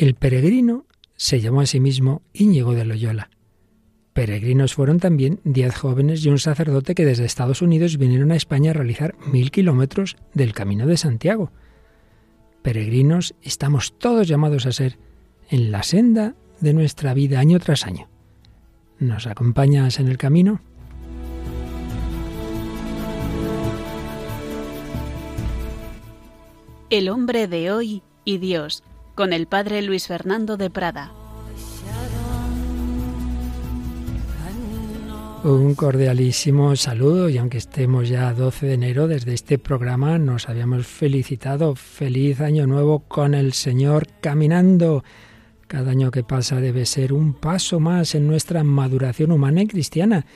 El peregrino se llamó a sí mismo Íñigo de Loyola. Peregrinos fueron también diez jóvenes y un sacerdote que desde Estados Unidos vinieron a España a realizar mil kilómetros del Camino de Santiago. Peregrinos estamos todos llamados a ser en la senda de nuestra vida año tras año. ¿Nos acompañas en el camino? El hombre de hoy y Dios, con el padre Luis Fernando de Prada. Un cordialísimo saludo y aunque estemos ya 12 de enero, desde este programa nos habíamos felicitado. Feliz año nuevo con el Señor caminando. Cada año que pasa debe ser un paso más en nuestra maduración humana y cristiana.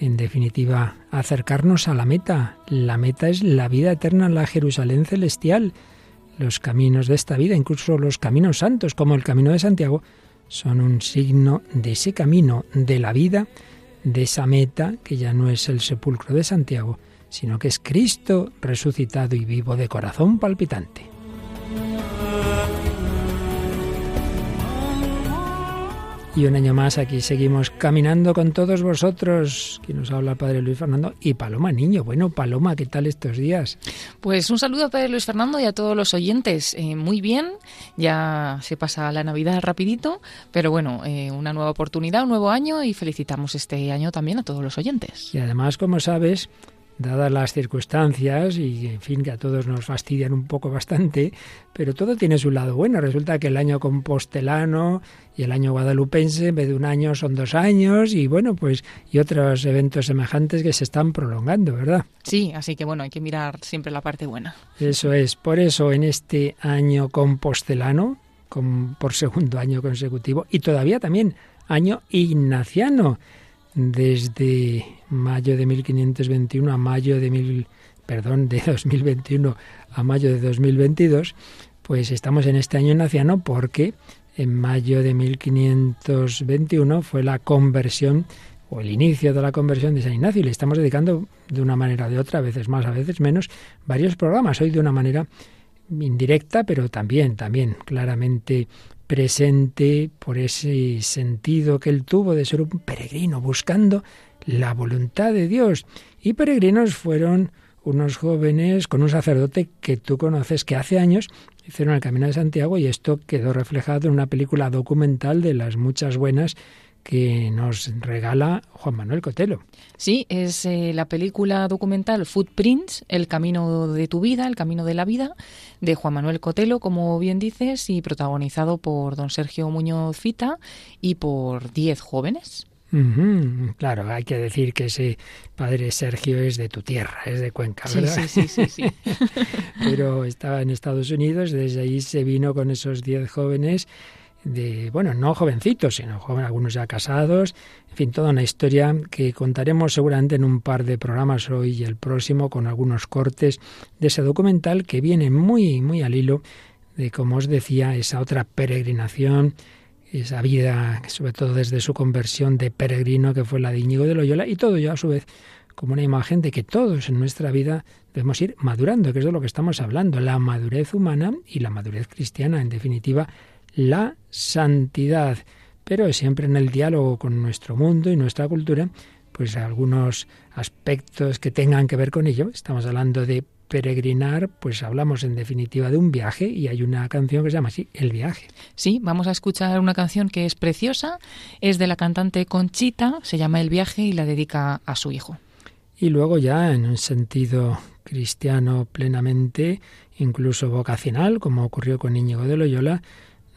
En definitiva, acercarnos a la meta. La meta es la vida eterna, la Jerusalén celestial. Los caminos de esta vida, incluso los caminos santos, como el camino de Santiago, son un signo de ese camino, de la vida, de esa meta que ya no es el sepulcro de Santiago, sino que es Cristo resucitado y vivo de corazón palpitante. Y un año más aquí seguimos caminando con todos vosotros. que nos habla el Padre Luis Fernando y Paloma Niño. Bueno, Paloma, ¿qué tal estos días? Pues un saludo a Padre Luis Fernando y a todos los oyentes. Eh, muy bien, ya se pasa la Navidad rapidito, pero bueno, eh, una nueva oportunidad, un nuevo año y felicitamos este año también a todos los oyentes. Y además, como sabes, dadas las circunstancias y en fin que a todos nos fastidian un poco bastante, pero todo tiene su lado bueno. Resulta que el año compostelano y el año guadalupense en vez de un año son dos años y bueno, pues y otros eventos semejantes que se están prolongando, ¿verdad? Sí, así que bueno, hay que mirar siempre la parte buena. Eso es, por eso en este año compostelano, con, por segundo año consecutivo y todavía también año ignaciano, desde mayo de 1521 a mayo de mil, perdón, de 2021 a mayo de 2022, pues estamos en este año ignaciano porque en mayo de 1521 fue la conversión o el inicio de la conversión de San Ignacio y le estamos dedicando de una manera o de otra, a veces más, a veces menos, varios programas. Hoy de una manera indirecta, pero también, también claramente presente por ese sentido que él tuvo de ser un peregrino buscando la voluntad de Dios. Y peregrinos fueron unos jóvenes con un sacerdote que tú conoces que hace años hicieron el Camino de Santiago y esto quedó reflejado en una película documental de las muchas buenas que nos regala Juan Manuel Cotelo. Sí, es eh, la película documental Footprints, El camino de tu vida, el camino de la vida, de Juan Manuel Cotelo, como bien dices, y protagonizado por don Sergio Muñoz Fita y por diez jóvenes. Claro, hay que decir que ese padre Sergio es de tu tierra, es de Cuenca, ¿verdad? Sí, sí, sí, sí. Pero estaba en Estados Unidos, desde ahí se vino con esos diez jóvenes de, bueno, no jovencitos, sino jóvenes, algunos ya casados, en fin, toda una historia que contaremos seguramente en un par de programas hoy y el próximo con algunos cortes de ese documental que viene muy, muy al hilo de, como os decía, esa otra peregrinación, esa vida, sobre todo desde su conversión de peregrino que fue la de Íñigo de Loyola, y todo yo a su vez como una imagen de que todos en nuestra vida debemos ir madurando, que es de lo que estamos hablando, la madurez humana y la madurez cristiana, en definitiva, la santidad, pero siempre en el diálogo con nuestro mundo y nuestra cultura, pues algunos aspectos que tengan que ver con ello. Estamos hablando de peregrinar, pues hablamos en definitiva de un viaje y hay una canción que se llama así, El viaje. Sí, vamos a escuchar una canción que es preciosa, es de la cantante Conchita, se llama El viaje y la dedica a su hijo. Y luego ya en un sentido cristiano plenamente, incluso vocacional, como ocurrió con Íñigo de Loyola,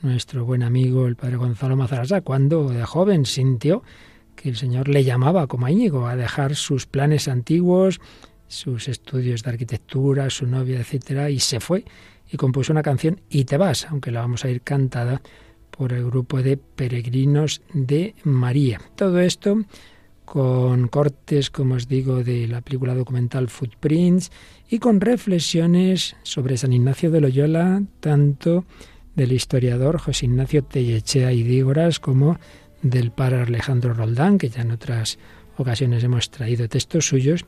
nuestro buen amigo el padre Gonzalo Mazarasa, cuando de joven sintió que el Señor le llamaba como a Íñigo a dejar sus planes antiguos, sus estudios de arquitectura, su novia, etcétera, y se fue y compuso una canción Y te vas, aunque la vamos a ir cantada por el grupo de peregrinos de María. Todo esto con cortes, como os digo, de la película documental Footprints y con reflexiones sobre San Ignacio de Loyola, tanto del historiador José Ignacio Tellechea y Dígoras como del padre Alejandro Roldán, que ya en otras ocasiones hemos traído textos suyos,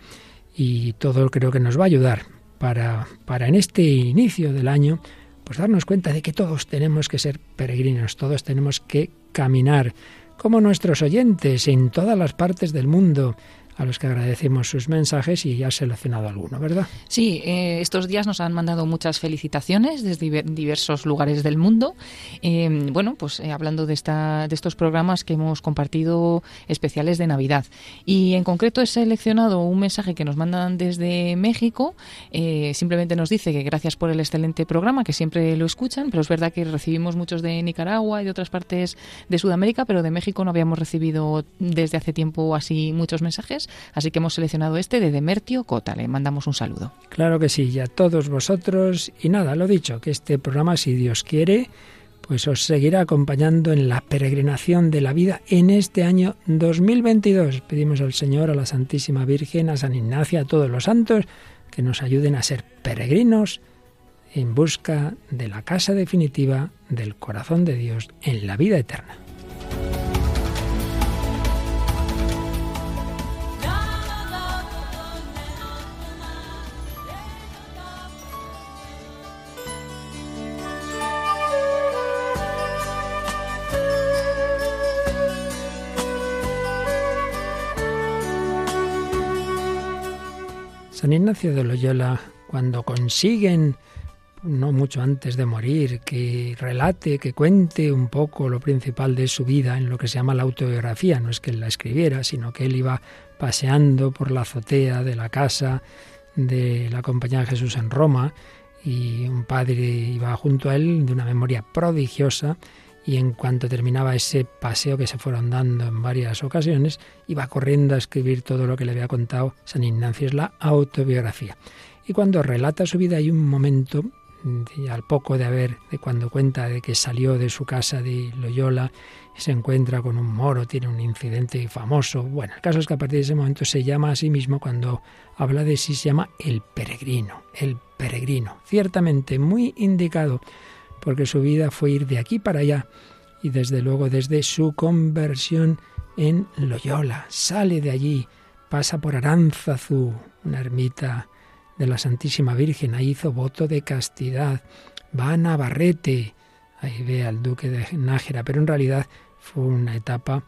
y todo creo que nos va a ayudar para, para en este inicio del año pues darnos cuenta de que todos tenemos que ser peregrinos, todos tenemos que caminar, como nuestros oyentes en todas las partes del mundo, a los que agradecemos sus mensajes y ya has seleccionado alguno, ¿verdad? Sí, eh, estos días nos han mandado muchas felicitaciones desde diversos lugares del mundo. Eh, bueno, pues eh, hablando de, esta, de estos programas que hemos compartido especiales de Navidad. Y en concreto he seleccionado un mensaje que nos mandan desde México. simplemente nos dice que gracias por el excelente programa, que siempre lo escuchan, pero es verdad que recibimos muchos de Nicaragua y de otras partes de Sudamérica, pero de México no habíamos recibido desde hace tiempo así muchos mensajes así que hemos seleccionado este de Demertio Cota. Le mandamos un saludo. Claro que sí, y a todos vosotros. Y nada, lo dicho, que este programa, si Dios quiere, pues os seguirá acompañando en la peregrinación de la vida en este año 2022. Pedimos al Señor, a la Santísima Virgen, a San Ignacio, a todos los santos, que nos ayuden a ser peregrinos en busca de la casa definitiva del corazón de Dios en la vida eterna. San Ignacio de Loyola, cuando consiguen, no mucho antes de morir, que relate, que cuente un poco lo principal de su vida en lo que se llama la autobiografía, no es que él la escribiera, sino que él iba paseando por la azotea de la casa de la Compañía de Jesús en Roma y un padre iba junto a él de una memoria prodigiosa y en cuanto terminaba ese paseo que se fueron dando en varias ocasiones, iba corriendo a escribir todo lo que le había contado San Ignacio, es la autobiografía. Y cuando relata su vida hay un momento, al poco de haber, de cuando cuenta de que salió de su casa de Loyola, se encuentra con un moro, tiene un incidente famoso. Bueno, el caso es que a partir de ese momento se llama a sí mismo, cuando habla de sí, se llama el peregrino, el peregrino, ciertamente muy indicado porque su vida fue ir de aquí para allá y desde luego desde su conversión en Loyola. Sale de allí, pasa por Aránzazu, una ermita de la Santísima Virgen, ahí hizo voto de castidad, va a Navarrete, ahí ve al duque de Nájera, pero en realidad fue una etapa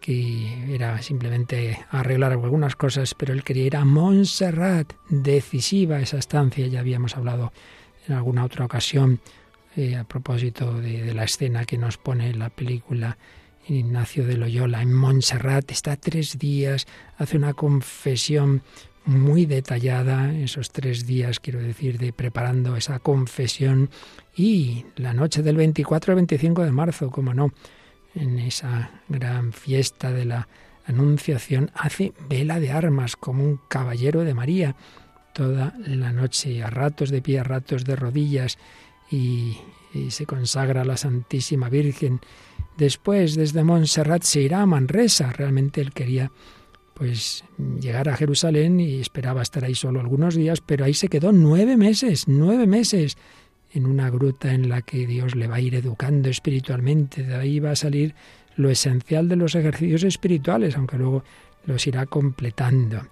que era simplemente arreglar algunas cosas, pero él quería ir a Montserrat, decisiva esa estancia, ya habíamos hablado en alguna otra ocasión eh, a propósito de, la escena que nos pone la película Ignacio de Loyola en Montserrat, está tres días, hace una confesión muy detallada, esos tres días, quiero decir, de preparando esa confesión y la noche del 24 al 25 de marzo, como no, en esa gran fiesta de la Anunciación, hace vela de armas como un caballero de María toda la noche, a ratos de pie, a ratos de rodillas, y, se consagra a la Santísima Virgen. Después, desde Montserrat, se irá a Manresa. Realmente él quería pues llegar a Jerusalén y esperaba estar ahí solo algunos días, pero ahí se quedó nueve meses, nueve meses en una gruta en la que Dios le va a ir educando espiritualmente. De ahí va a salir lo esencial de los ejercicios espirituales, aunque luego los irá completando.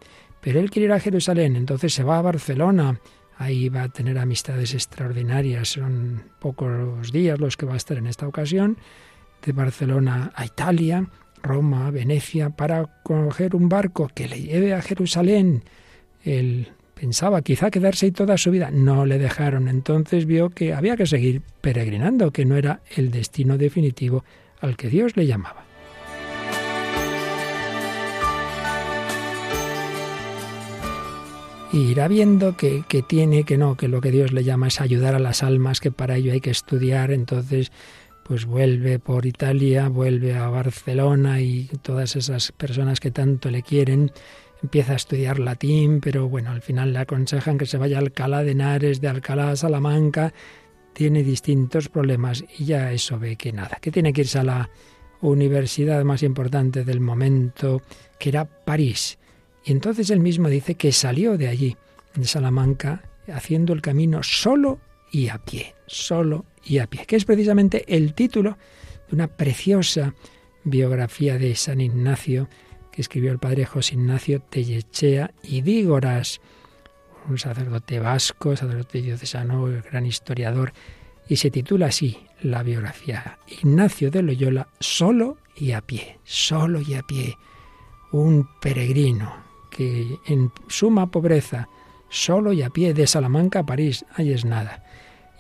Pero él quiere ir a Jerusalén, entonces se va a Barcelona, Ahí va a tener amistades extraordinarias. Son pocos días los que va a estar en esta ocasión. De Barcelona a Italia, Roma, Venecia, para coger un barco que le lleve a Jerusalén. Él pensaba quizá quedarse ahí toda su vida. No le dejaron. Entonces vio que había que seguir peregrinando, que no era el destino definitivo al que Dios le llamaba. Y irá viendo que, que, tiene, que no, que lo que Dios le llama es ayudar a las almas, que para ello hay que estudiar, entonces pues vuelve por Italia, vuelve a Barcelona y todas esas personas que tanto le quieren, empieza a estudiar latín, pero bueno, al final le aconsejan que se vaya a Alcalá de Henares, de Alcalá a Salamanca, tiene distintos problemas y ya eso ve que nada, que tiene que irse a la universidad más importante del momento, que era París. Y entonces él mismo dice que salió de allí, de Salamanca, haciendo el camino solo y a pie, solo y a pie, que es precisamente el título de una preciosa biografía de San Ignacio que escribió el padre José Ignacio Tellechea y Dígoras, un sacerdote vasco, sacerdote diocesano, gran historiador, y se titula así la biografía. Ignacio de Loyola, solo y a pie, solo y a pie, un peregrino que en suma pobreza, solo y a pie de Salamanca a París, ahí es nada.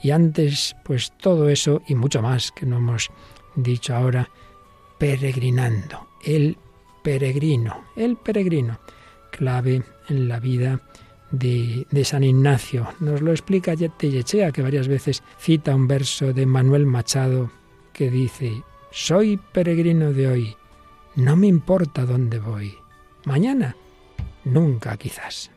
Y antes, pues todo eso y mucho más que no hemos dicho ahora, peregrinando, el peregrino, el peregrino, clave en la vida de, San Ignacio. Nos lo explica Yechea, que varias veces cita un verso de Manuel Machado que dice, soy peregrino de hoy, no me importa dónde voy. Mañana, nunca quizás.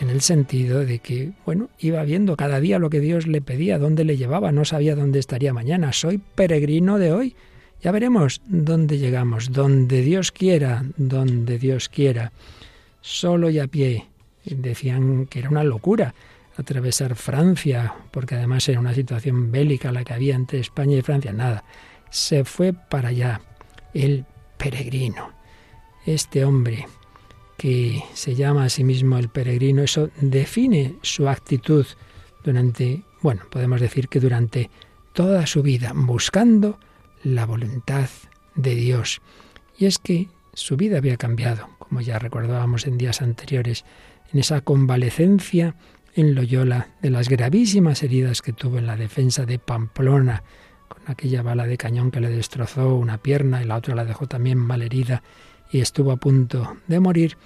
en el sentido de que, bueno, iba viendo cada día lo que Dios le pedía, dónde le llevaba, no sabía dónde estaría mañana. Soy peregrino de hoy, ya veremos dónde llegamos, donde Dios quiera, donde Dios quiera. Solo y a pie. Decían que era una locura atravesar Francia, porque además era una situación bélica la que había entre España y Francia. Nada, se fue para allá, el peregrino. Este hombre que se llama a sí mismo el peregrino, eso define su actitud durante, bueno, podemos decir que durante toda su vida, buscando la voluntad de Dios. Y es que su vida había cambiado, como ya recordábamos en días anteriores, en esa convalecencia en Loyola de las gravísimas heridas que tuvo en la defensa de Pamplona, aquella bala de cañón que le destrozó una pierna y la otra la dejó también mal herida y estuvo a punto de morir,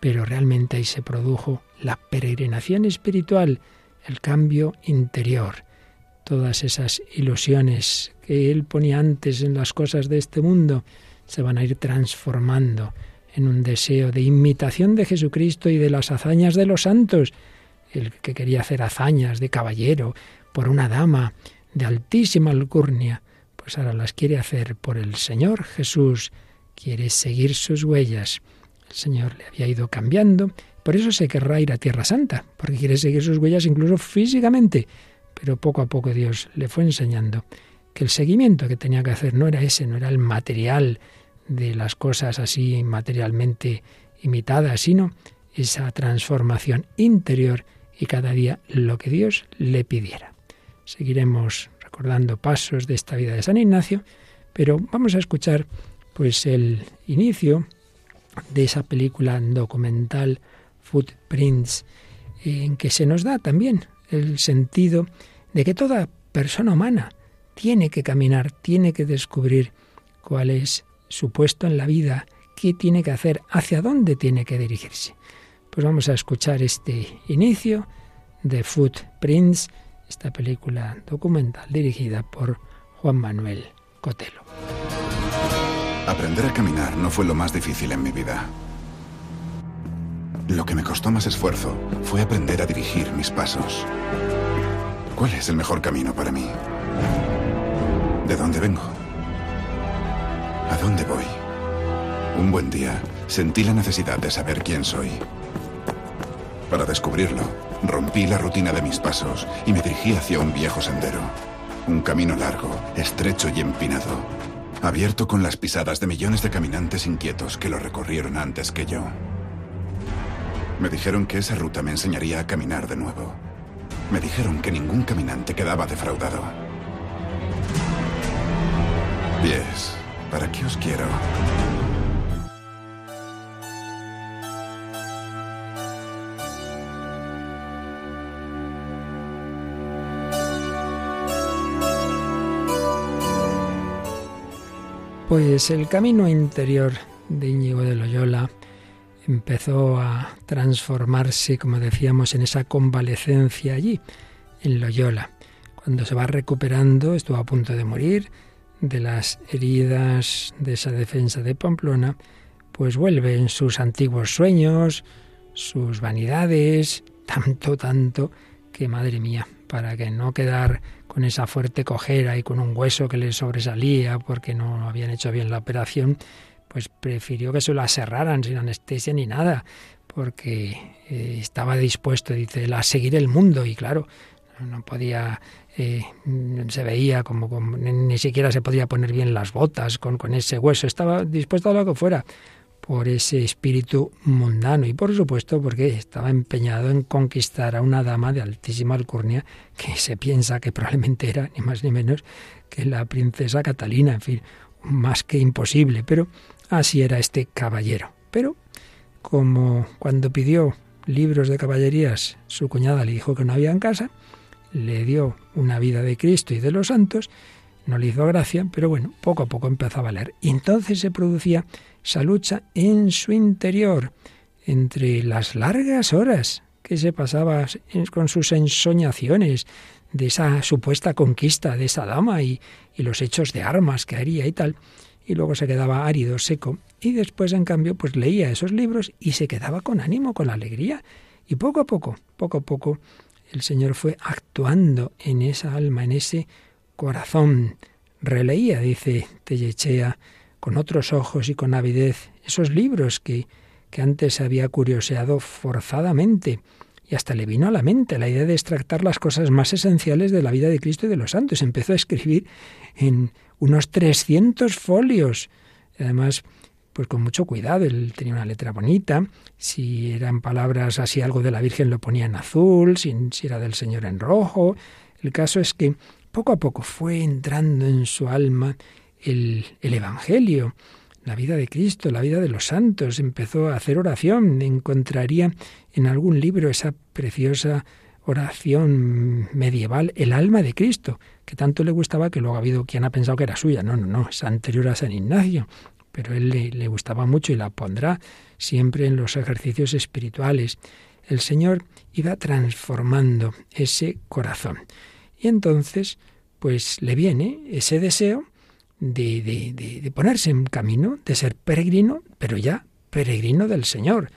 pero realmente ahí se produjo la peregrinación espiritual, el cambio interior todas esas ilusiones que él ponía antes en las cosas de este mundo se van a ir transformando en un deseo de imitación de Jesucristo y de las hazañas de los santos. El que quería hacer hazañas de caballero por una dama de altísima alcurnia, pues ahora las quiere hacer por el Señor Jesús, quiere seguir sus huellas. El Señor le había ido cambiando, por eso se querrá ir a Tierra Santa, porque quiere seguir sus huellas incluso físicamente pero poco a poco Dios le fue enseñando que el seguimiento que tenía que hacer no era ese, no era el material de las cosas así materialmente imitadas, sino esa transformación interior y cada día lo que Dios le pidiera. Seguiremos recordando pasos de esta vida de San Ignacio, pero vamos a escuchar pues el inicio de esa película documental Footprints en que se nos da también el sentido de que toda persona humana tiene que caminar, tiene que descubrir cuál es su puesto en la vida, qué tiene que hacer, hacia dónde tiene que dirigirse. Pues vamos a escuchar este inicio de Footprints, esta película documental dirigida por Juan Manuel Cotelo. Aprender a caminar no fue lo más difícil en mi vida. Lo que me costó más esfuerzo fue aprender a dirigir mis pasos. ¿Cuál es el mejor camino para mí? ¿De dónde vengo? ¿A dónde voy? Un buen día sentí la necesidad de saber quién soy. Para descubrirlo, rompí la rutina de mis pasos y me dirigí hacia un viejo sendero. Un camino largo, estrecho y empinado, abierto con las pisadas de millones de caminantes inquietos que lo recorrieron antes que yo. Me dijeron que esa ruta me enseñaría a caminar de nuevo. Me dijeron que ningún caminante quedaba defraudado. Pies, ¿para qué os quiero? Pues el camino interior de Íñigo de Loyola empezó a transformarse, como decíamos, en esa convalecencia allí, en Loyola. Cuando se va recuperando, estuvo a punto de morir de las heridas de esa defensa de Pamplona, pues vuelve en sus antiguos sueños, sus vanidades, tanto, tanto, que madre mía, para que no quedar con esa fuerte cojera y con un hueso que le sobresalía porque no habían hecho bien la operación, pues prefirió que se lo aserraran sin anestesia ni nada, porque eh, estaba dispuesto, dice, a seguir el mundo y claro, no podía, eh, se veía como, como, ni siquiera se podía poner bien las botas con, con ese hueso, estaba dispuesto a lo que fuera por ese espíritu mundano y por supuesto porque estaba empeñado en conquistar a una dama de altísima alcurnia que se piensa que probablemente era ni más ni menos que la princesa Catalina, en fin, más que imposible, pero así era este caballero. Pero como cuando pidió libros de caballerías, su cuñada le dijo que no había en casa, le dio una vida de Cristo y de los santos, no le hizo gracia, pero bueno, poco a poco empezaba a leer. Y entonces se producía esa lucha en su interior, entre las largas horas que se pasaba con sus ensoñaciones de esa supuesta conquista de esa dama y, y los hechos de armas que haría y tal, y luego se quedaba árido, seco, y después, en cambio, pues leía esos libros y se quedaba con ánimo, con alegría, y poco a poco, poco a poco, el Señor fue actuando en esa alma, en ese corazón. Releía, dice Tellechea, con otros ojos y con avidez esos libros que, que antes había curioseado forzadamente. Y hasta le vino a la mente la idea de extractar las cosas más esenciales de la vida de Cristo y de los santos. Empezó a escribir en unos 300 folios. Además, pues con mucho cuidado. Él tenía una letra bonita. Si eran palabras así, algo de la Virgen lo ponía en azul, si, si era del Señor en rojo. El caso es que poco a poco fue entrando en su alma el, Evangelio, la vida de Cristo, la vida de los santos, empezó a hacer oración, encontraría en algún libro esa preciosa oración medieval, el alma de Cristo, que tanto le gustaba que luego ha habido quien ha pensado que era suya. No, no, no, es anterior a San Ignacio, pero él le, gustaba mucho y la pondrá siempre en los ejercicios espirituales. El Señor iba transformando ese corazón. Y entonces, pues le viene ese deseo de, de, ponerse en camino, de ser peregrino, pero ya peregrino del Señor,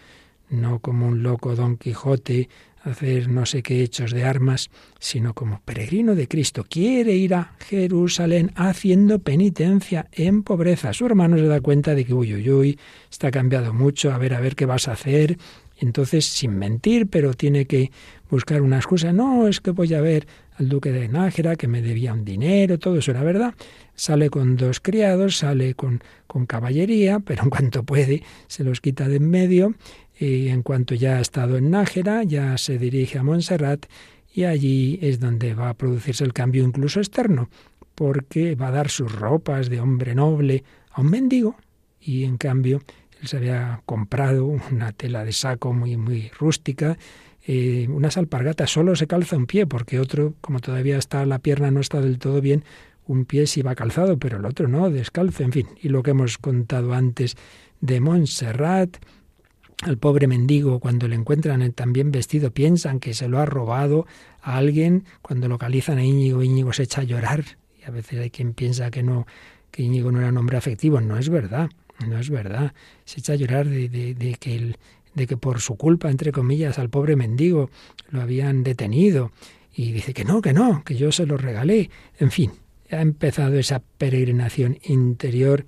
no como un loco Don Quijote hacer no sé qué hechos de armas, sino como peregrino de Cristo. Quiere ir a Jerusalén haciendo penitencia en pobreza. Su hermano se da cuenta de que, uy, uy, uy, está cambiado mucho, a ver, a ver qué vas a hacer. Entonces, sin mentir, pero tiene que buscar una excusa. No, es que voy a ver al duque de Nájera, que me debía un dinero, todo eso era verdad. Sale con dos criados, sale con, con caballería, pero en cuanto puede se los quita de en medio y en cuanto ya ha estado en Nájera, ya se dirige a Montserrat y allí es donde va a producirse el cambio incluso externo, porque va a dar sus ropas de hombre noble a un mendigo y en cambio él se había comprado una tela de saco muy muy rústica eh, unas alpargatas, solo se calza un pie, porque otro, como todavía está la pierna no está del todo bien, un pie sí va calzado, pero el otro no, descalzo, en fin. Y lo que hemos contado antes de Montserrat, al pobre mendigo, cuando le encuentran también vestido, piensan que se lo ha robado a alguien. Cuando localizan a Íñigo, Íñigo se echa a llorar. Y a veces hay quien piensa que no, que Íñigo no era un hombre afectivo. No es verdad, no es verdad. Se echa a llorar de, de, que de que por su culpa, entre comillas, al pobre mendigo lo habían detenido. Y dice que no, que no, que yo se lo regalé. En fin, ha empezado esa peregrinación interior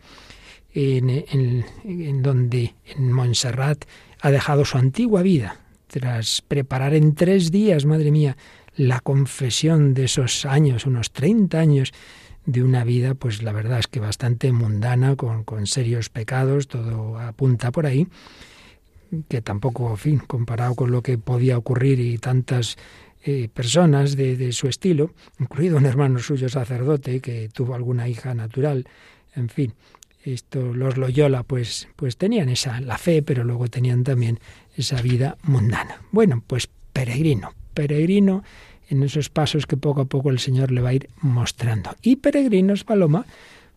en, en, donde en Montserrat ha dejado su antigua vida, tras preparar en tres días, madre mía, la confesión de esos años, unos 30 años de una vida, pues la verdad es que bastante mundana, con, con serios pecados, todo apunta por ahí que tampoco, en fin, comparado con lo que podía ocurrir y tantas eh, personas de, su estilo, incluido un hermano suyo sacerdote que tuvo alguna hija natural, en fin, esto, los Loyola pues, pues tenían esa, la fe, pero luego tenían también esa vida mundana. Bueno, pues peregrino, peregrino en esos pasos que poco a poco el Señor le va a ir mostrando. Y peregrinos, Paloma,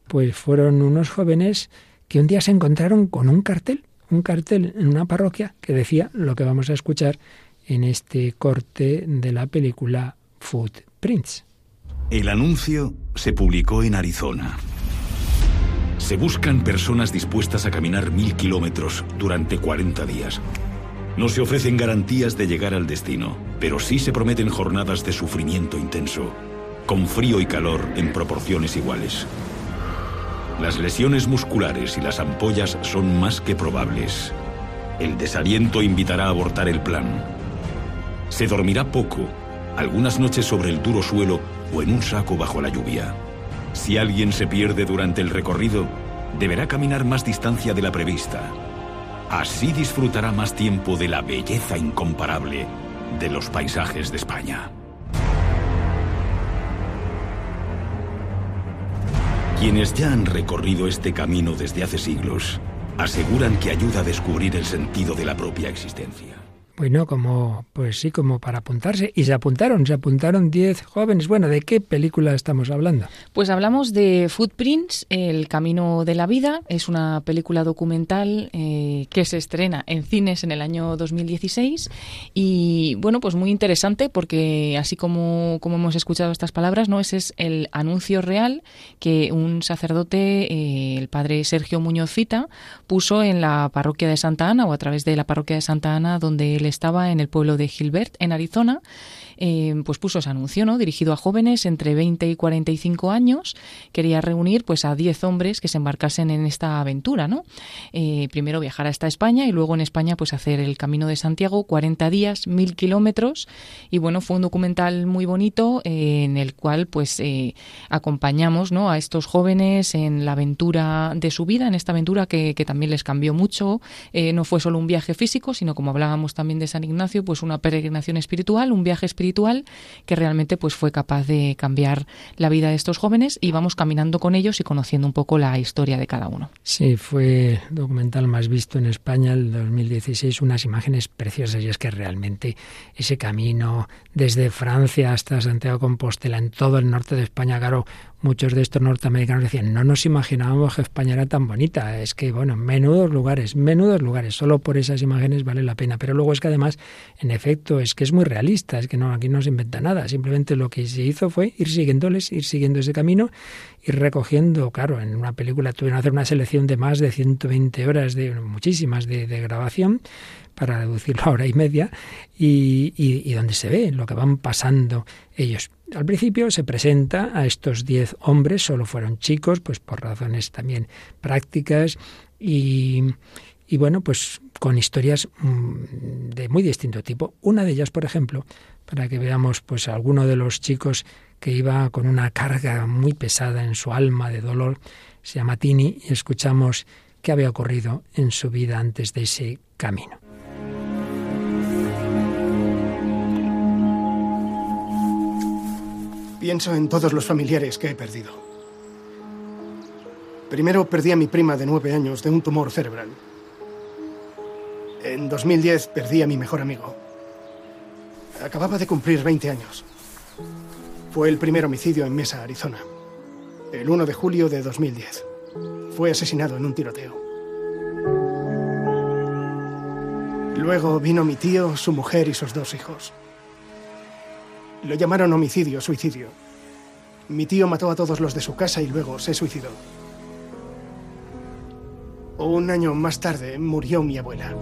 pues fueron unos jóvenes que un día se encontraron con un cartel un cartel en una parroquia que decía lo que vamos a escuchar en este corte de la película Footprints. El anuncio se publicó en Arizona. Se buscan personas dispuestas a caminar mil kilómetros durante 40 días. No se ofrecen garantías de llegar al destino, pero sí se prometen jornadas de sufrimiento intenso, con frío y calor en proporciones iguales. Las lesiones musculares y las ampollas son más que probables. El desaliento invitará a abortar el plan. Se dormirá poco, algunas noches sobre el duro suelo o en un saco bajo la lluvia. Si alguien se pierde durante el recorrido, deberá caminar más distancia de la prevista. Así disfrutará más tiempo de la belleza incomparable de los paisajes de España. Quienes ya han recorrido este camino desde hace siglos aseguran que ayuda a descubrir el sentido de la propia existencia. Bueno, como, pues sí, como para apuntarse. Y se apuntaron, se apuntaron 10 jóvenes. Bueno, ¿de qué película estamos hablando? Pues hablamos de Footprints, El Camino de la Vida. Es una película documental eh, que se estrena en cines en el año 2016. Y bueno, pues muy interesante porque así como, como hemos escuchado estas palabras, ¿no? Ese es el anuncio real que un sacerdote, eh, el padre Sergio Muñoz Cita, puso en la parroquia de Santa Ana o a través de la parroquia de Santa Ana donde él estaba en el pueblo de Gilbert, en Arizona, eh, pues puso ese anuncio, ¿no? Dirigido a jóvenes entre 20 y 45 años. Quería reunir pues a 10 hombres que se embarcasen en esta aventura, ¿no? Eh, primero viajar hasta España y luego en España pues hacer el Camino de Santiago, 40 días, 1000 kilómetros. Y bueno, fue un documental muy bonito eh, en el cual pues acompañamos, ¿no? A estos jóvenes en la aventura de su vida, en esta aventura que, que también les cambió mucho. no fue solo un viaje físico, sino como hablábamos también de San Ignacio, pues una peregrinación espiritual, un viaje espiritual que realmente pues fue capaz de cambiar la vida de estos jóvenes y vamos caminando con ellos y conociendo un poco la historia de cada uno. Sí, fue el documental más visto en España el 2016, unas imágenes preciosas y es que realmente ese camino desde Francia hasta Santiago de Compostela en todo el norte de España, claro, muchos de estos norteamericanos decían, no nos imaginábamos que España era tan bonita. Es que, bueno, menudos lugares, menudos lugares. Solo por esas imágenes vale la pena. Pero luego es que además, en efecto, es que es muy realista. Es que no, aquí no se inventa nada. Simplemente lo que se hizo fue ir siguiéndoles, ir siguiendo ese camino, ir recogiendo, claro, en una película tuvieron que hacer una selección de más de 120 horas, de muchísimas de, grabación para reducirlo a hora y media, y, y, donde se ve lo que van pasando ellos. Al principio se presenta a estos diez hombres, solo fueron chicos, pues por razones también prácticas, y, bueno, pues con historias mm, de muy distinto tipo. Una de ellas, por ejemplo, para que veamos pues alguno de los chicos que iba con una carga muy pesada en su alma de dolor, se llama Tini, y escuchamos qué había ocurrido en su vida antes de ese camino. Pienso en todos los familiares que he perdido. Primero perdí a mi prima de nueve años de un tumor cerebral. En 2010 perdí a mi mejor amigo. Acababa de cumplir 20 años. Fue el primer homicidio en Mesa, Arizona. El 1 de julio de 2010. Fue asesinado en un tiroteo. Luego vino mi tío, su mujer y sus dos hijos. Lo llamaron homicidio, suicidio. Mi tío mató a todos los de su casa y luego se suicidó. Un año más tarde murió mi abuela.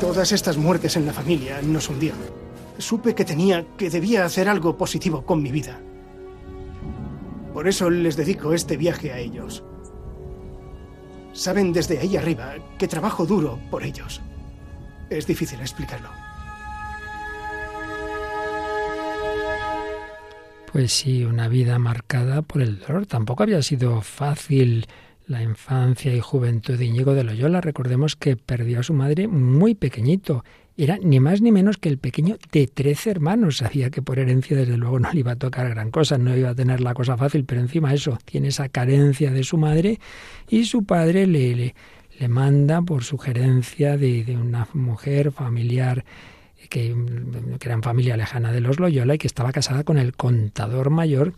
Todas estas muertes en la familia nos hundieron. Supe que tenía, que debía hacer algo positivo con mi vida. Por eso les dedico este viaje a ellos. Saben desde ahí arriba que trabajo duro por ellos. Es difícil explicarlo. Pues sí, una vida marcada por el dolor. Tampoco había sido fácil la infancia y juventud de Íñigo de Loyola. Recordemos que perdió a su madre muy pequeñito. Era ni más ni menos que el pequeño de trece hermanos. Sabía que por herencia, desde luego, no le iba a tocar gran cosa, no iba a tener la cosa fácil, pero encima eso, tiene esa carencia de su madre y su padre le, le, le manda por sugerencia de, una mujer familiar que, que, era familia lejana de los Loyola y que estaba casada con el contador mayor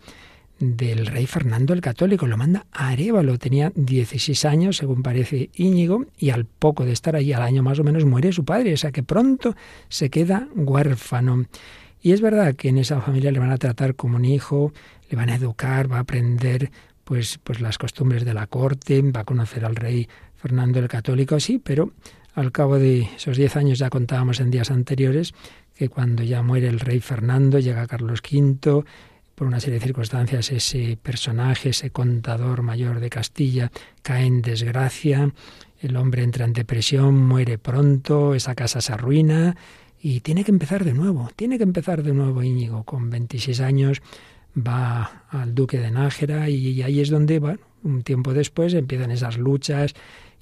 del rey Fernando el Católico. Lo manda a Arevalo, tenía 16 años, según parece Íñigo, y al poco de estar allí, al año más o menos, muere su padre, o sea que pronto se queda huérfano. Y es verdad que en esa familia le van a tratar como un hijo, le van a educar, va a aprender pues, pues las costumbres de la corte, va a conocer al rey Fernando el Católico, sí, pero al cabo de esos diez años ya contábamos en días anteriores que cuando ya muere el rey Fernando, llega Carlos V, por una serie de circunstancias ese personaje, ese contador mayor de Castilla, cae en desgracia, el hombre entra en depresión, muere pronto, esa casa se arruina y tiene que empezar de nuevo, tiene que empezar de nuevo Íñigo, con 26 años va al duque de Nájera y ahí es donde, bueno, un tiempo después empiezan esas luchas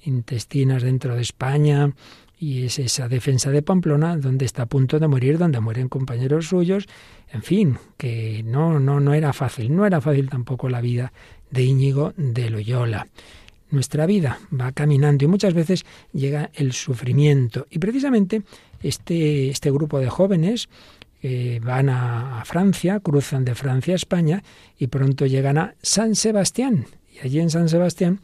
intestinas dentro de España y es esa defensa de Pamplona donde está a punto de morir, donde mueren compañeros suyos, en fin, que no no no era fácil, no era fácil tampoco la vida de Íñigo de Loyola. Nuestra vida va caminando y muchas veces llega el sufrimiento y precisamente este este grupo de jóvenes eh, van a, a Francia, cruzan de Francia a España y pronto llegan a San Sebastián. Y allí en San Sebastián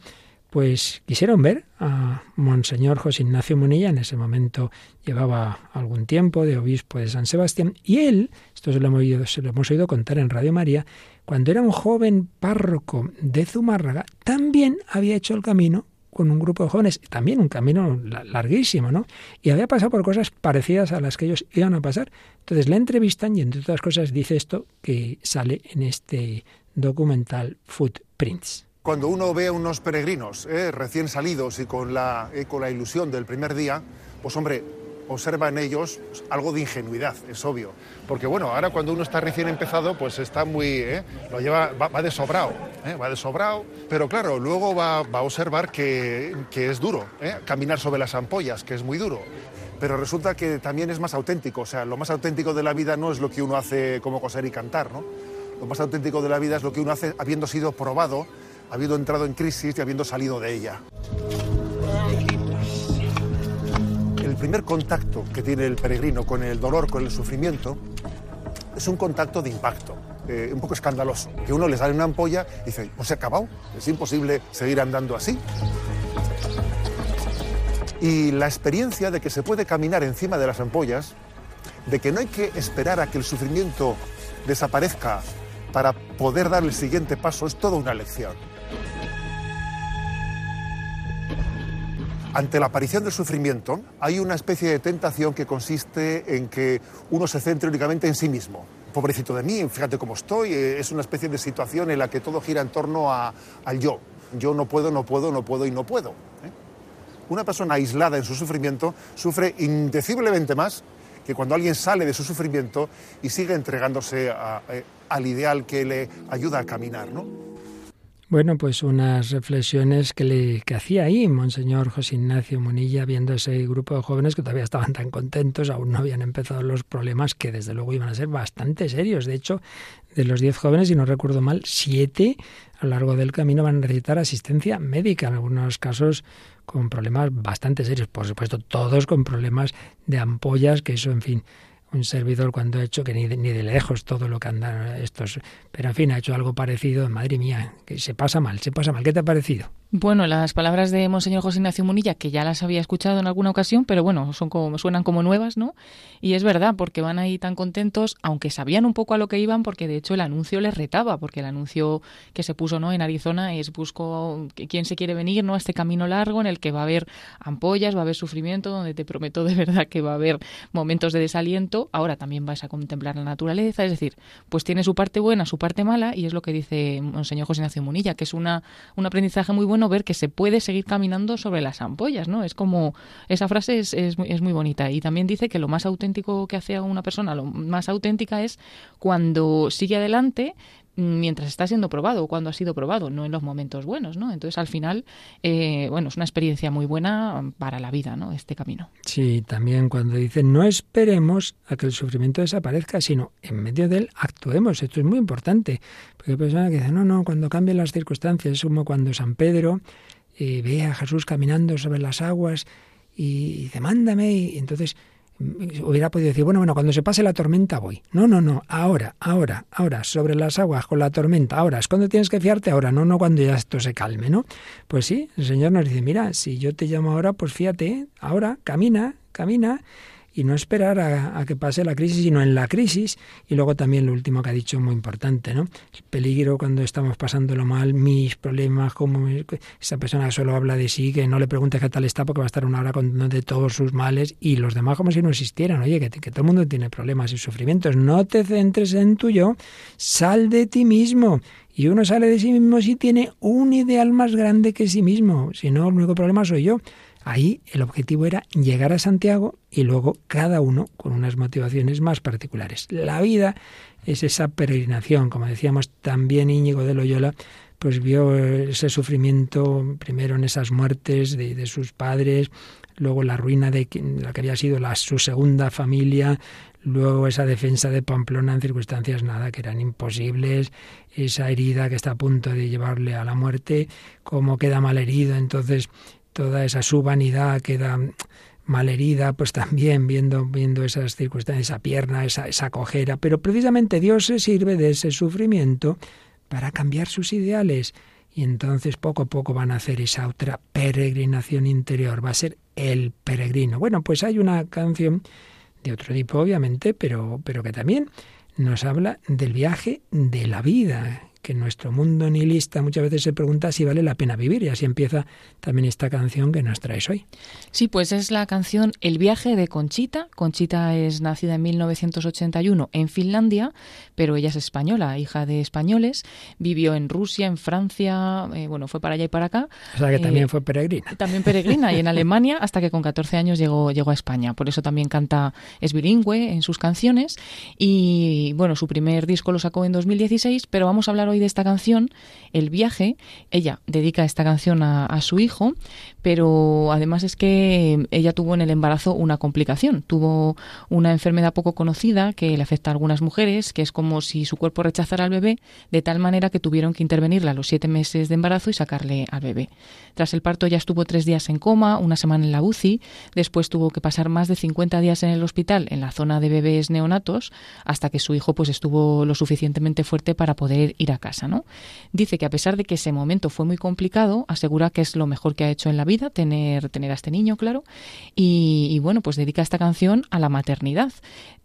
pues quisieron ver a Monseñor José Ignacio Munilla, en ese momento llevaba algún tiempo de obispo de San Sebastián, y él, esto se lo hemos oído, se lo hemos oído contar en Radio María, cuando era un joven párroco de Zumárraga, también había hecho el camino con un grupo de jóvenes, también un camino larguísimo, ¿no? Y había pasado por cosas parecidas a las que ellos iban a pasar. Entonces le entrevistan y entre otras cosas dice esto que sale en este documental Footprints. Cuando uno ve a unos peregrinos eh, recién salidos y con la, eh, con la ilusión del primer día, pues hombre, observa en ellos algo de ingenuidad, es obvio. Porque bueno, ahora cuando uno está recién empezado, pues está muy, eh, lo lleva, va, de sobrado, va de sobrado, pero claro, luego va, va a observar que, que es duro, caminar sobre las ampollas, que es muy duro. Pero resulta que también es más auténtico, o sea, lo más auténtico de la vida no es lo que uno hace como coser y cantar, ¿no? Lo más auténtico de la vida es lo que uno hace habiendo sido probado habiendo entrado en crisis y habiendo salido de ella. El primer contacto que tiene el peregrino con el dolor, con el sufrimiento, es un contacto de impacto. Eh, un poco escandaloso, que uno le sale una ampolla y dice, pues se ha acabado, es imposible seguir andando así. Y la experiencia de que se puede caminar encima de las ampollas, de que no hay que esperar a que el sufrimiento desaparezca para poder dar el siguiente paso, es toda una lección. Ante la aparición del sufrimiento, hay una especie de tentación que consiste en que uno se centre únicamente en sí mismo. Pobrecito de mí, fíjate cómo estoy, eh, es una especie de situación en la que todo gira en torno al yo. Yo no puedo, no puedo, no puedo y no puedo. ¿eh? Una persona aislada en su sufrimiento sufre indeciblemente más que cuando alguien sale de su sufrimiento y sigue entregándose eh, al ideal que le ayuda a caminar. ¿no? Bueno, pues unas reflexiones que, le, que hacía ahí Monseñor José Ignacio Monilla viendo ese grupo de jóvenes que todavía estaban tan contentos, aún no habían empezado los problemas que desde luego iban a ser bastante serios. De hecho, de los diez jóvenes, si no recuerdo mal, siete a lo largo del camino van a necesitar asistencia médica, en algunos casos con problemas bastante serios. Por supuesto, todos con problemas de ampollas, que eso, en fin, un servidor cuando ha hecho que ni de, ni de lejos todo lo que andan estos, pero en fin, ha hecho algo parecido, madre mía, que se pasa mal, se pasa mal. ¿Qué te ha parecido? Bueno, las palabras de Monseñor José Ignacio Munilla, que ya las había escuchado en alguna ocasión, pero bueno, son como, suenan como nuevas, ¿no? Y es verdad, porque van ahí tan contentos, aunque sabían un poco a lo que iban, porque de hecho el anuncio les retaba, porque el anuncio que se puso ¿no? en Arizona es busco quién se quiere venir ¿no? a este camino largo en el que va a haber ampollas, va a haber sufrimiento, donde te prometo de verdad que va a haber momentos de desaliento. Ahora también vas a contemplar la naturaleza, es decir, pues tiene su parte buena, su parte mala, y es lo que dice Monseñor José Ignacio Munilla, que es una, un aprendizaje muy bueno ver que se puede seguir caminando sobre las ampollas, ¿no? Es como, esa frase es, es, es muy bonita. Y también dice que lo más auténtico que hace a una persona, lo más auténtica es cuando sigue adelante mientras está siendo probado o cuando ha sido probado, no en los momentos buenos, ¿no? Entonces, al final, eh, bueno, es una experiencia muy buena para la vida, ¿no? Este camino. Sí, también cuando dicen no esperemos a que el sufrimiento desaparezca, sino en medio de él actuemos. Esto es muy importante, porque hay personas que dicen, no, no, cuando cambien las circunstancias, es como cuando San Pedro eh, ve a Jesús caminando sobre las aguas y dice, mándame, y entonces hubiera podido decir, bueno, bueno, cuando se pase la tormenta voy. No, no, no, ahora, ahora, ahora, sobre las aguas, con la tormenta, ahora, es cuando tienes que fiarte ahora, no, no cuando ya esto se calme, ¿no? Pues sí, el Señor nos dice, mira, si yo te llamo ahora, pues fíjate, ahora, camina, camina, y no esperar a, que pase la crisis, sino en la crisis. Y luego también lo último que ha dicho, muy importante, ¿no? El peligro cuando estamos pasándolo mal, mis problemas, como esa persona solo habla de sí, que no le pregunte qué tal está porque va a estar una hora de todos sus males y los demás como si no existieran. Oye, que, que todo el mundo tiene problemas y sufrimientos. No te centres en tu yo, sal de ti mismo. Y uno sale de sí mismo si tiene un ideal más grande que sí mismo. Si no, el único problema soy yo. Ahí el objetivo era llegar a Santiago y luego cada uno con unas motivaciones más particulares. La vida es esa peregrinación, como decíamos también Íñigo de Loyola, pues vio ese sufrimiento primero en esas muertes de, sus padres, luego la ruina de la que había sido su segunda familia, luego esa defensa de Pamplona en circunstancias nada que eran imposibles, esa herida que está a punto de llevarle a la muerte, cómo queda mal herido, entonces toda esa su vanidad queda malherida, pues también viendo, viendo esas circunstancias, esa pierna, esa, esa cojera. Pero precisamente Dios se sirve de ese sufrimiento para cambiar sus ideales. Y entonces poco a poco van a hacer esa otra peregrinación interior. Va a ser el peregrino. Bueno, pues hay una canción de otro tipo, obviamente, pero, pero que también nos habla del viaje de la vida, que en nuestro mundo nihilista muchas veces se pregunta si vale la pena vivir y así empieza también esta canción que nos traes hoy. Sí, pues es la canción El viaje de Conchita. Conchita es nacida en 1981 en Finlandia, pero ella es española, hija de españoles, vivió en Rusia, en Francia, eh, bueno, fue para allá y para acá. O sea que también eh, fue peregrina. También peregrina y en Alemania hasta que con 14 años llegó, llegó a España. Por eso también canta, es bilingüe en sus canciones y bueno, su primer disco lo sacó en 2016, pero vamos a hablar hoy de esta canción, El viaje. Ella dedica esta canción a, su hijo, pero además es que ella tuvo en el embarazo una complicación. Tuvo una enfermedad poco conocida que le afecta a algunas mujeres, que es como si su cuerpo rechazara al bebé, de tal manera que tuvieron que intervenirla a los siete meses de embarazo y sacarle al bebé. Tras el parto ya estuvo tres días en coma, una semana en la UCI, después tuvo que pasar más de 50 días en el hospital en la zona de bebés neonatos, hasta que su hijo pues estuvo lo suficientemente fuerte para poder ir a casa, ¿no? Dice que a pesar de que ese momento fue muy complicado, asegura que es lo mejor que ha hecho en la vida, tener, tener a este niño, claro, y, bueno, pues dedica esta canción a la maternidad,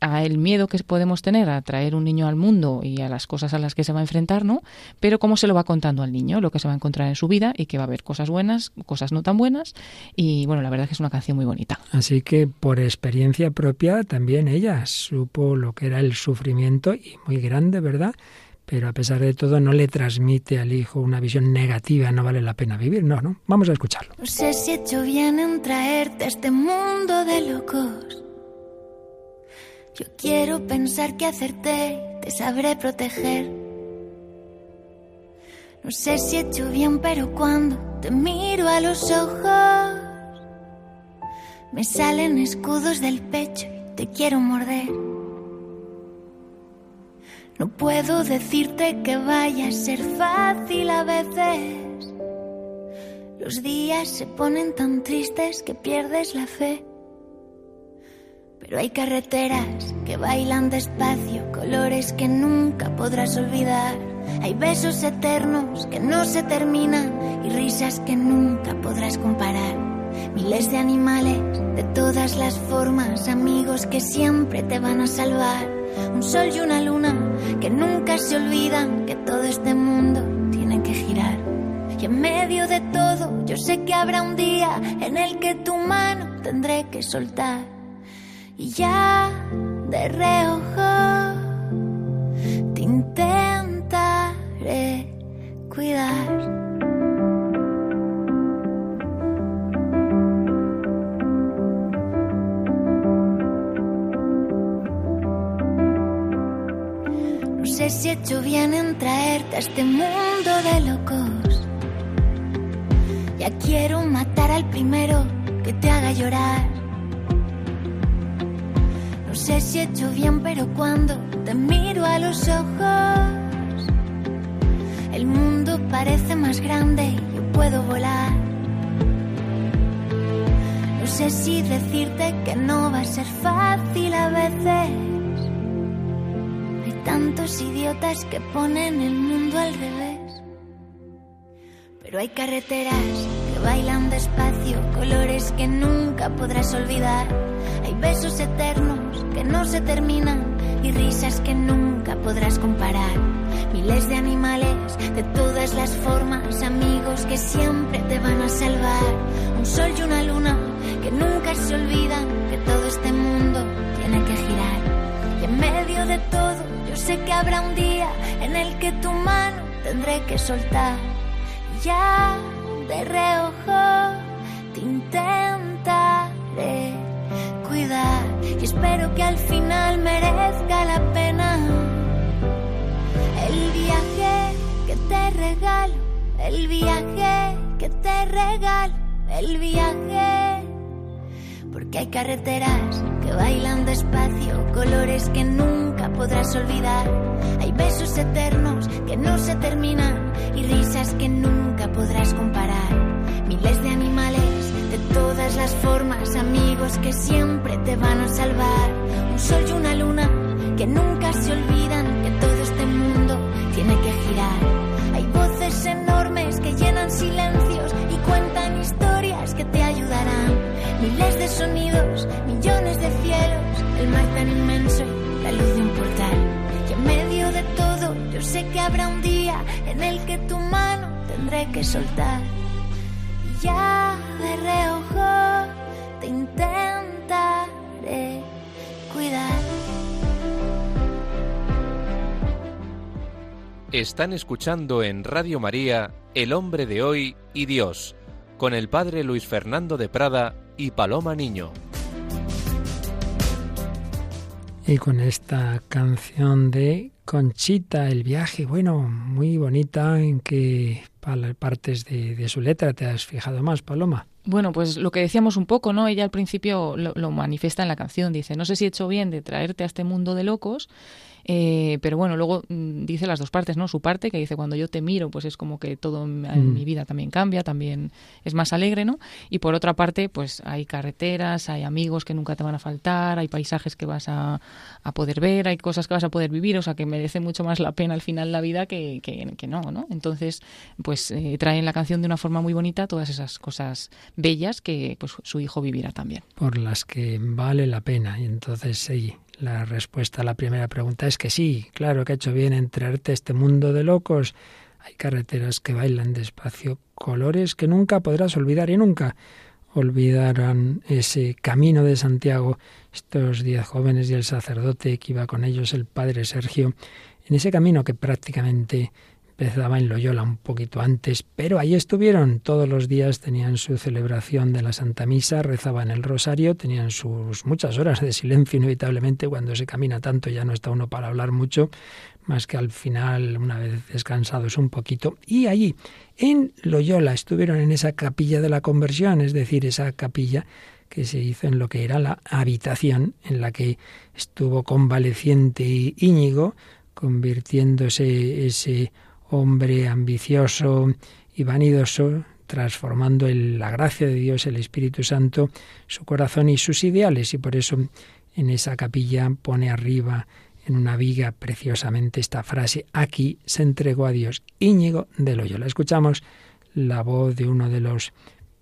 a el miedo que podemos tener a traer un niño al mundo y a las cosas a las que se va a enfrentar, ¿no? Pero cómo se lo va contando al niño, lo que se va a encontrar en su vida y que va a haber cosas buenas, cosas no tan buenas, y bueno, la verdad que es una canción muy bonita. Así que por experiencia propia también ella supo lo que era el sufrimiento y muy grande, ¿verdad? Pero a pesar de todo no le transmite al hijo una visión negativa, no vale la pena vivir, no, no. Vamos a escucharlo. No sé si he hecho bien en traerte a este mundo de locos. Yo quiero pensar que hacerte te sabré proteger. No sé si he hecho bien, pero cuando te miro a los ojos, me salen escudos del pecho y te quiero morder. No puedo decirte que vaya a ser fácil a veces. Los días se ponen tan tristes que pierdes la fe. Pero hay carreteras que bailan despacio, colores que nunca podrás olvidar. Hay besos eternos que no se terminan y risas que nunca podrás comparar. Miles de animales de todas las formas, amigos que siempre te van a salvar un sol y una luna que nunca se olvidan que todo este mundo tiene que girar. Y en medio de todo, yo sé que habrá un día en el que tu mano tendré que soltar. Y ya de reojo te intentaré cuidar. Sé si he hecho bien en traerte a este mundo de locos. Ya quiero matar al primero que te haga llorar. No sé si he hecho bien, pero cuando te miro a los ojos, el mundo parece más grande y yo puedo volar. No sé si decirte que no va a ser fácil a veces tantos idiotas que ponen el mundo al revés. Pero hay carreteras que bailan despacio, colores que nunca podrás olvidar. Hay besos eternos que no se terminan y risas que nunca podrás comparar. Miles de animales de todas las formas, amigos que siempre te van a salvar. Un sol y una luna que nunca se olvidan que todo este mundo tiene que girar. Y en medio de todo sé que habrá un día en el que tu mano tendré que soltar. Ya de reojo te intentaré cuidar y espero que al final merezca la pena el viaje que te regalo, el viaje que te regalo, el viaje. Porque hay carreteras que bailan despacio, colores que nunca podrás olvidar. Hay besos eternos que no se terminan y risas que nunca podrás comparar. Miles de animales de todas las formas, amigos que siempre te van a salvar. Un sol y una luna que nunca se olvidan que todo este mundo tiene que girar. Hay voces enormes que llenan silencios Miles de sonidos, millones de cielos, el mar tan inmenso, la luz de un portal. Y en medio de todo, yo sé que habrá un día en el que tu mano tendré que soltar. Ya de reojo te intentaré cuidar. Están escuchando en Radio María El hombre de hoy y Dios, con el padre Luis Fernando de Prada y Paloma Niño. Y con esta canción de Conchita, el viaje, bueno, muy bonita, en que partes de, de su letra te has fijado más, Paloma. Bueno, pues lo que decíamos un poco, ¿no? Ella al principio lo, lo, manifiesta en la canción, dice, no sé si he hecho bien de traerte a este mundo de locos, eh, pero bueno, luego mm, dice las dos partes, ¿no? Su parte, que dice, cuando yo te miro, pues es como que todo en Mm. mi vida también cambia, también es más alegre, ¿no? Y por otra parte, pues hay carreteras, hay amigos que nunca te van a faltar, hay paisajes que vas a, a poder ver, hay cosas que vas a poder vivir, o sea, que merece mucho más la pena al final la vida que, que, que no, ¿no? Entonces, pues eh, trae en la canción de una forma muy bonita todas esas cosas bellas que pues su hijo vivirá también. Por las que vale la pena. Y entonces sí, la respuesta a la primera pregunta es que sí, claro que ha hecho bien en traerte a este mundo de locos. Hay carreteras que bailan despacio, colores que nunca podrás olvidar y nunca olvidarán ese camino de Santiago, estos diez jóvenes y el sacerdote que iba con ellos, el padre Sergio, en ese camino que prácticamente empezaba en Loyola un poquito antes, pero ahí estuvieron. Todos los días, tenían su celebración de la Santa Misa, rezaban el rosario, tenían sus muchas horas de silencio inevitablemente, cuando se camina tanto ya no está uno para hablar mucho, más que al final, una vez descansados un poquito, y allí, en Loyola, estuvieron en esa capilla de la conversión, es decir, esa capilla que se hizo en lo que era la habitación en la que estuvo convaleciente Íñigo, convirtiéndose ese hombre ambicioso y vanidoso, transformando en la gracia de Dios, el Espíritu Santo, su corazón y sus ideales. Y por eso en esa capilla pone arriba en una viga preciosamente esta frase, aquí se entregó a Dios Íñigo de Loyola. Escuchamos la voz de uno de los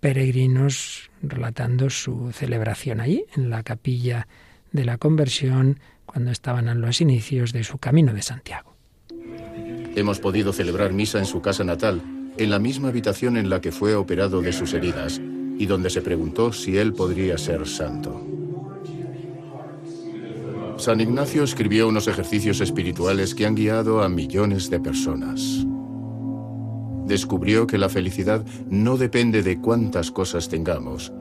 peregrinos relatando su celebración allí, en la capilla de la conversión, cuando estaban en los inicios de su camino de Santiago. Hemos podido celebrar misa en su casa natal, en la misma habitación en la que fue operado de sus heridas y donde se preguntó si él podría ser santo. San Ignacio escribió unos ejercicios espirituales que han guiado a millones de personas. Descubrió que la felicidad no depende de cuántas cosas tengamos,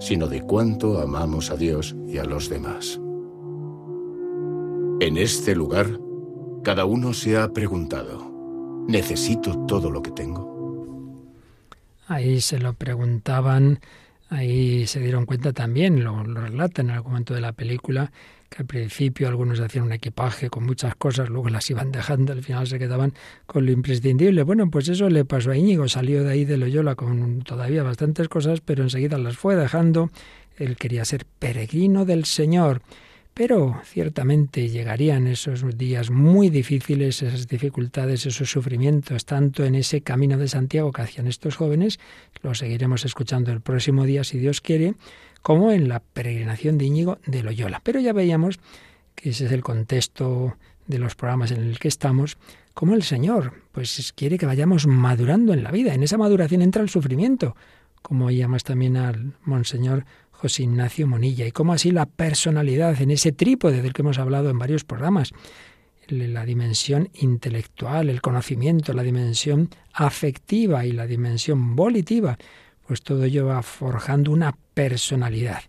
sino de cuánto amamos a Dios y a los demás. En este lugar, cada uno se ha preguntado, ¿necesito todo lo que tengo? Ahí se lo preguntaban, ahí se dieron cuenta también, lo, lo relatan en algún momento de la película, que al principio algunos hacían un equipaje con muchas cosas, luego las iban dejando, al final se quedaban con lo imprescindible. Bueno, pues eso le pasó a Íñigo, salió de ahí de Loyola con todavía bastantes cosas, pero enseguida las fue dejando. Él quería ser peregrino del Señor. Pero ciertamente llegarían esos días muy difíciles, esas dificultades, esos sufrimientos, tanto en ese camino de Santiago que hacían estos jóvenes, lo seguiremos escuchando el próximo día si Dios quiere, como en la peregrinación de Íñigo de Loyola. Pero ya veíamos que ese es el contexto de los programas en el que estamos, como el Señor, pues quiere que vayamos madurando en la vida. En esa maduración entra el sufrimiento, como llamas también al Monseñor José Ignacio Monilla, y como así la personalidad en ese trípode del que hemos hablado en varios programas, la dimensión intelectual, el conocimiento, la dimensión afectiva y la dimensión volitiva, pues todo ello va forjando una personalidad.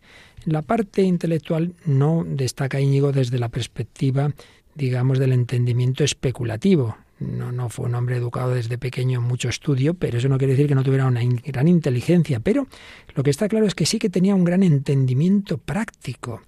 La parte intelectual no destaca Íñigo desde la perspectiva, digamos, del entendimiento especulativo. No, no fue un hombre educado desde pequeño en mucho estudio, pero eso no quiere decir que no tuviera una gran inteligencia. Pero lo que está claro es que sí que tenía un gran entendimiento práctico.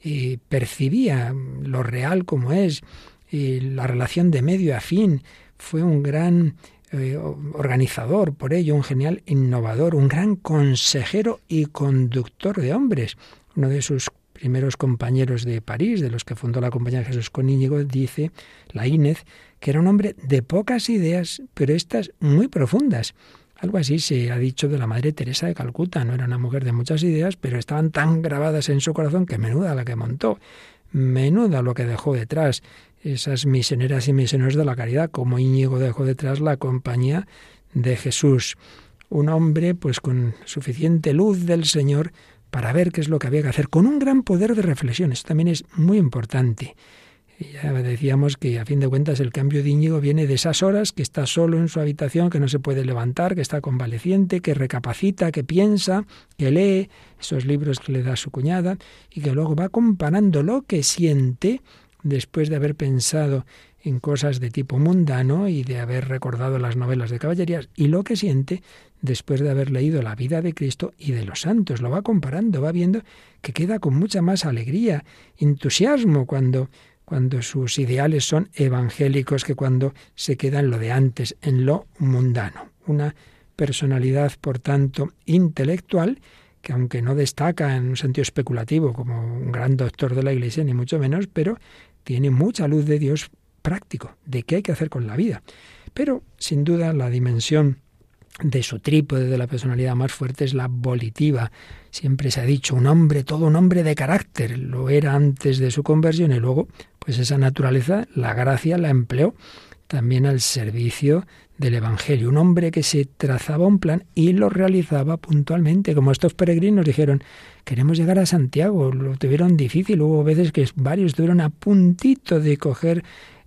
y percibía lo real como es, y la relación de medio a fin. Fue un gran eh, organizador, por ello, un genial innovador, un gran consejero y conductor de hombres. Uno de sus primeros compañeros de París, de los que fundó la Compañía de Jesús con Íñigo, dice, la Inez, que era un hombre de pocas ideas, pero estas muy profundas. Algo así se ha dicho de la Madre Teresa de Calcuta. No era una mujer de muchas ideas, pero estaban tan grabadas en su corazón que menuda la que montó, menuda lo que dejó detrás. Esas misioneras y misioneros de la caridad, como Íñigo dejó detrás la compañía de Jesús. Un hombre, pues con suficiente luz del Señor para ver qué es lo que había que hacer, con un gran poder de reflexión. Esto también es muy importante. Ya decíamos que a fin de cuentas el cambio de Íñigo viene de esas horas que está solo en su habitación, que no se puede levantar, que está convaleciente, que recapacita, que piensa, que lee esos libros que le da su cuñada y que luego va comparando lo que siente después de haber pensado en cosas de tipo mundano y de haber recordado las novelas de caballerías y lo que siente después de haber leído la vida de Cristo y de los santos. Lo va comparando, va viendo que queda con mucha más alegría, entusiasmo cuando cuando sus ideales son evangélicos que cuando se queda en lo de antes, en lo mundano. Una personalidad, por tanto, intelectual, que aunque no destaca en un sentido especulativo como un gran doctor de la Iglesia, ni mucho menos, pero tiene mucha luz de Dios práctico, de qué hay que hacer con la vida. Pero, sin duda, la dimensión de su trípode de la personalidad más fuerte es la volitiva. Siempre se ha dicho un hombre, todo un hombre de carácter. Lo era antes de su conversión y luego, pues esa naturaleza, la gracia la empleó también al servicio del Evangelio. Un hombre que se trazaba un plan y lo realizaba puntualmente. Como estos peregrinos dijeron, queremos llegar a Santiago, lo tuvieron difícil. Hubo veces que varios estuvieron a puntito de coger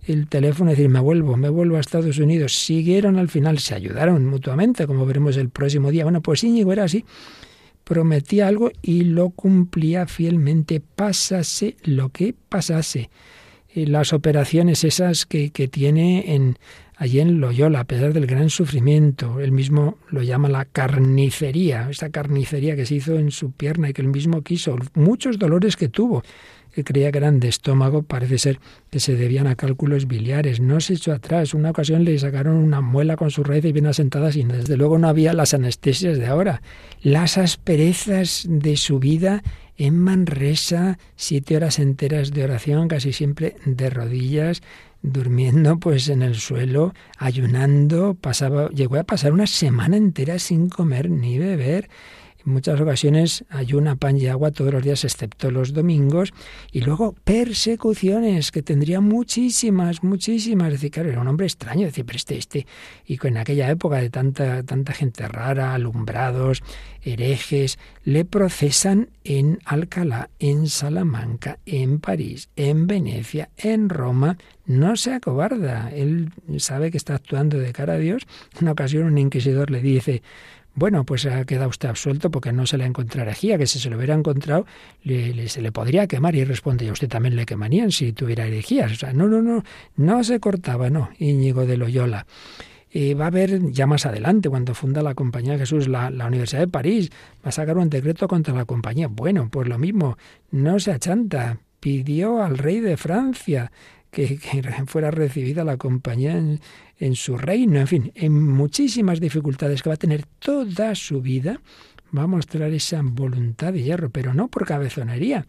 el teléfono y decir, me vuelvo, me vuelvo a Estados Unidos. Siguieron al final, se ayudaron mutuamente, como veremos el próximo día. Bueno, pues Íñigo era así. Prometía algo y lo cumplía fielmente, pasase lo que pasase. Las operaciones esas que, que tiene en, allí en Loyola, a pesar del gran sufrimiento, él mismo lo llama la carnicería, esa carnicería que se hizo en su pierna y que él mismo quiso, muchos dolores que tuvo que creía que eran de estómago, parece ser que se debían a cálculos biliares. No se echó atrás. Una ocasión le sacaron una muela con sus raíces bien asentadas y desde luego no había las anestesias de ahora. Las asperezas de su vida en Manresa, siete horas enteras de oración, casi siempre de rodillas, durmiendo pues en el suelo, ayunando, pasaba, llegó a pasar una semana entera sin comer ni beber. En muchas ocasiones ayuna pan y agua todos los días excepto los domingos y luego persecuciones que tendría muchísimas, muchísimas. Es decir, claro, era un hombre extraño, decir, pero este, este, y en aquella época de tanta, tanta gente rara, alumbrados, herejes, le procesan en Alcalá, en Salamanca, en París, en Venecia, en Roma. No se acobarda. Él sabe que está actuando de cara a Dios. En una ocasión un inquisidor le dice, bueno, pues ha quedado usted absuelto porque no se le encontrado herejía, que si se lo hubiera encontrado le, se le podría quemar. Y responde, a usted también le quemarían si tuviera herejías. O sea, no, no, no, no se cortaba, no, Íñigo de Loyola. Y va a haber ya más adelante, cuando funda la Compañía de Jesús, la, la, Universidad de París, va a sacar un decreto contra la compañía. Bueno, pues lo mismo, no se achanta, pidió al rey de Francia que, fuera recibida la compañía en, en su reino, en fin, en muchísimas dificultades que va a tener toda su vida, va a mostrar esa voluntad de hierro, pero no por cabezonería,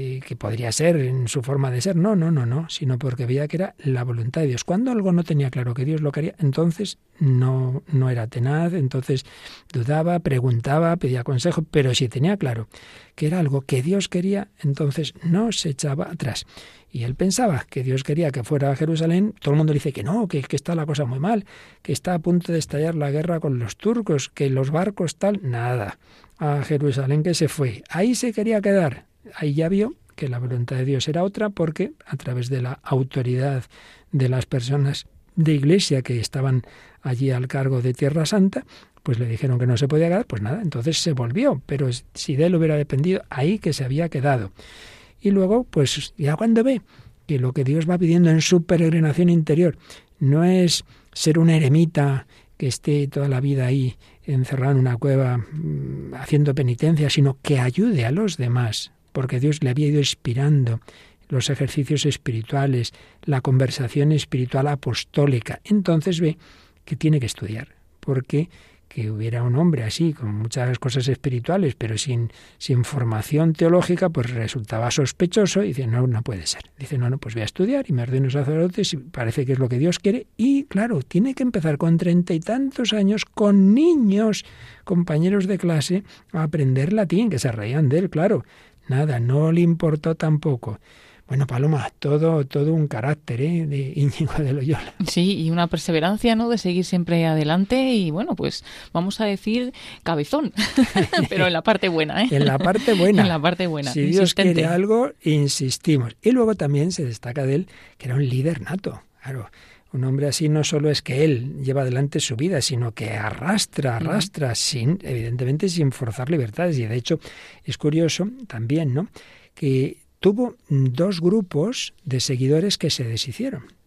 eh, que podría ser en su forma de ser, no, no, no, no, sino porque veía que era la voluntad de Dios. Cuando algo no tenía claro que Dios lo quería, entonces no, no era tenaz, entonces dudaba, preguntaba, pedía consejo, pero si tenía claro que era algo que Dios quería, entonces no se echaba atrás. Y él pensaba que Dios quería que fuera a Jerusalén, todo el mundo dice que no, que, que está la cosa muy mal, que está a punto de estallar la guerra con los turcos, que los barcos tal, nada. A Jerusalén que se fue. Ahí se quería quedar ahí ya vio que la voluntad de Dios era otra porque a través de la autoridad de las personas de iglesia que estaban allí al cargo de Tierra Santa, pues le dijeron que no se podía quedar, pues nada, entonces se volvió, pero si de él hubiera dependido, ahí que se había quedado. Y luego, pues ya cuando ve que lo que Dios va pidiendo en su peregrinación interior no es ser un eremita que esté toda la vida ahí encerrado en una cueva mm, haciendo penitencia, sino que ayude a los demás, porque Dios le había ido inspirando los ejercicios espirituales, la conversación espiritual apostólica. Entonces ve que tiene que estudiar, porque que hubiera un hombre así, con muchas cosas espirituales, pero sin, sin formación teológica, pues resultaba sospechoso y dice, no, no puede ser. Dice, no, no, pues voy a estudiar y me ordeno sacerdote, y parece que es lo que Dios quiere. Y claro, tiene que empezar con treinta y tantos años, con niños, compañeros de clase, a aprender latín, que se reían de él, claro. Nada, no le importó tampoco. Bueno, Paloma, todo, todo un carácter ¿eh? de Íñigo de Loyola. Sí, y una perseverancia, ¿no? De seguir siempre adelante y, bueno, pues vamos a decir cabezón, pero en la parte buena, ¿eh? En la parte buena. en la parte buena. Si Dios quiere algo, insistimos. Y luego también se destaca de él que era un líder nato. Claro, un hombre así no solo es que él lleva adelante su vida, sino que arrastra, arrastra, sin, evidentemente sin forzar libertades. Y de hecho es curioso también, ¿no? Que tuvo dos grupos de seguidores que se deshicieron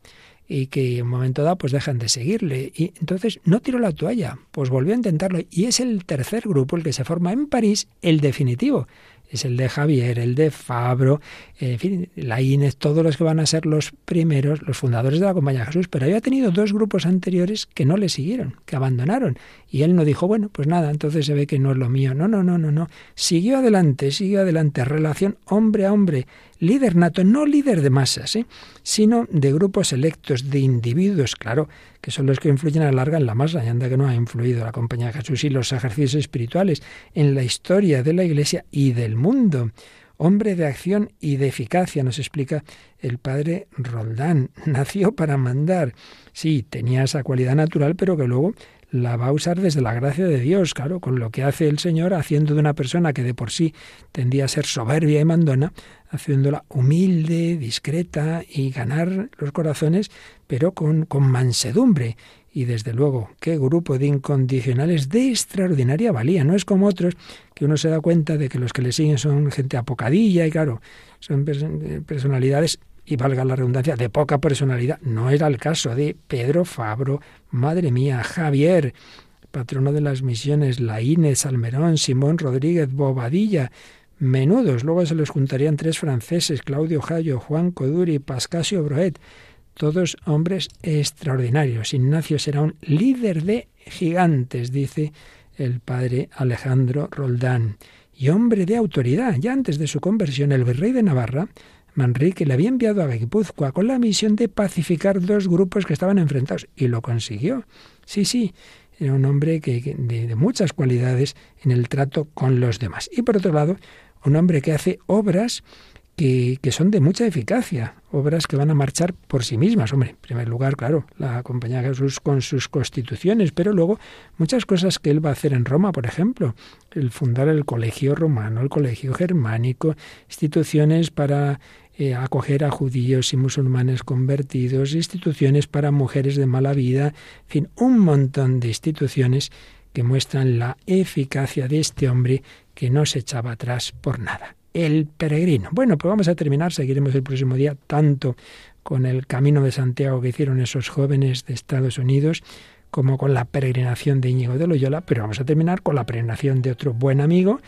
y que en un momento dado pues dejan de seguirle y entonces no tiró la toalla, pues volvió a intentarlo y es el tercer grupo el que se forma en París, el definitivo, es el de Javier, el de Fabro, en fin, la Inés, todos los que van a ser los primeros, los fundadores de la Compañía de Jesús, pero había tenido dos grupos anteriores que no le siguieron, que abandonaron. Y él no dijo, bueno, pues nada, entonces se ve que no es lo mío. No, no, no, no, no. Siguió adelante, siguió adelante, relación hombre a hombre, líder nato, no líder de masas, ¿eh? sino de grupos selectos, de individuos, claro, que son los que influyen a la larga en la masa, y anda que no ha influido la Compañía de Jesús y los ejercicios espirituales en la historia de la Iglesia y del mundo. Hombre de acción y de eficacia, nos explica el padre Roldán. Nació para mandar. Sí, tenía esa cualidad natural, pero que luego la va a usar desde la gracia de Dios, claro, con lo que hace el Señor, haciendo de una persona que de por sí tendía a ser soberbia y mandona, haciéndola humilde, discreta y ganar los corazones, pero con, con mansedumbre. Y desde luego, qué grupo de incondicionales de extraordinaria valía. No es como otros que uno se da cuenta de que los que le siguen son gente apocadilla y claro, son personalidades y valga la redundancia, de poca personalidad. No era el caso de Pedro Fabro, madre mía, Javier, patrono de las misiones, Laínez, Salmerón, Simón Rodríguez, Bobadilla, menudos. Luego se les juntarían tres franceses, Claudio Jayo, Juan Coduri, Pascasio Broet, todos hombres extraordinarios. Ignacio será un líder de gigantes, dice el padre Alejandro Roldán, y hombre de autoridad. Ya antes de su conversión, el virrey de Navarra Manrique le había enviado a Guipúzcoa con la misión de pacificar dos grupos que estaban enfrentados y lo consiguió. Sí, sí, era un hombre que, de, muchas cualidades en el trato con los demás. Y por otro lado, un hombre que hace obras que, que, son de mucha eficacia, obras que van a marchar por sí mismas. Hombre, en primer lugar, claro, la Compañía de Jesús con sus constituciones, pero luego muchas cosas que él va a hacer en Roma, por ejemplo, el fundar el colegio romano, el colegio germánico, instituciones para eh, acoger a judíos y musulmanes convertidos, instituciones para mujeres de mala vida, en fin, un montón de instituciones que muestran la eficacia de este hombre que no se echaba atrás por nada. El peregrino. Bueno, pues vamos a terminar, seguiremos el próximo día tanto con el camino de Santiago que hicieron esos jóvenes de Estados Unidos, como con la peregrinación de Íñigo de Loyola, pero vamos a terminar con la peregrinación de otro buen amigo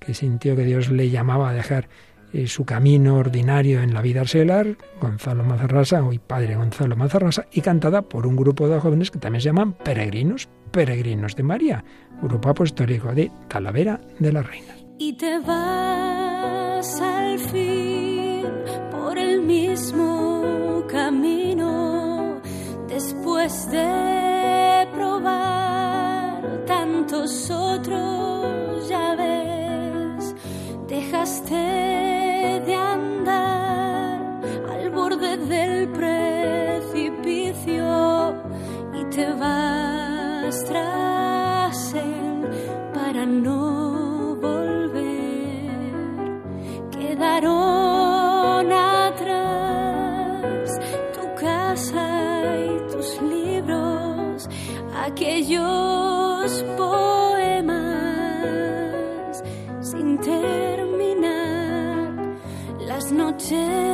que sintió que Dios le llamaba a dejar eh, su camino ordinario en la vida arcelar, Gonzalo Mazarrasa, hoy padre Gonzalo Mazarrasa, y cantada por un grupo de jóvenes que también se llaman peregrinos, peregrinos de María, grupo apostólico de Talavera de las Reinas. Y te al fin por el mismo camino después de probar tantos otros, ya ves, dejaste de andar al borde del precipicio y te vas tras él para no volver quedaron atrás tu casa y tus libros, aquellos poemas sin terminar, las noches.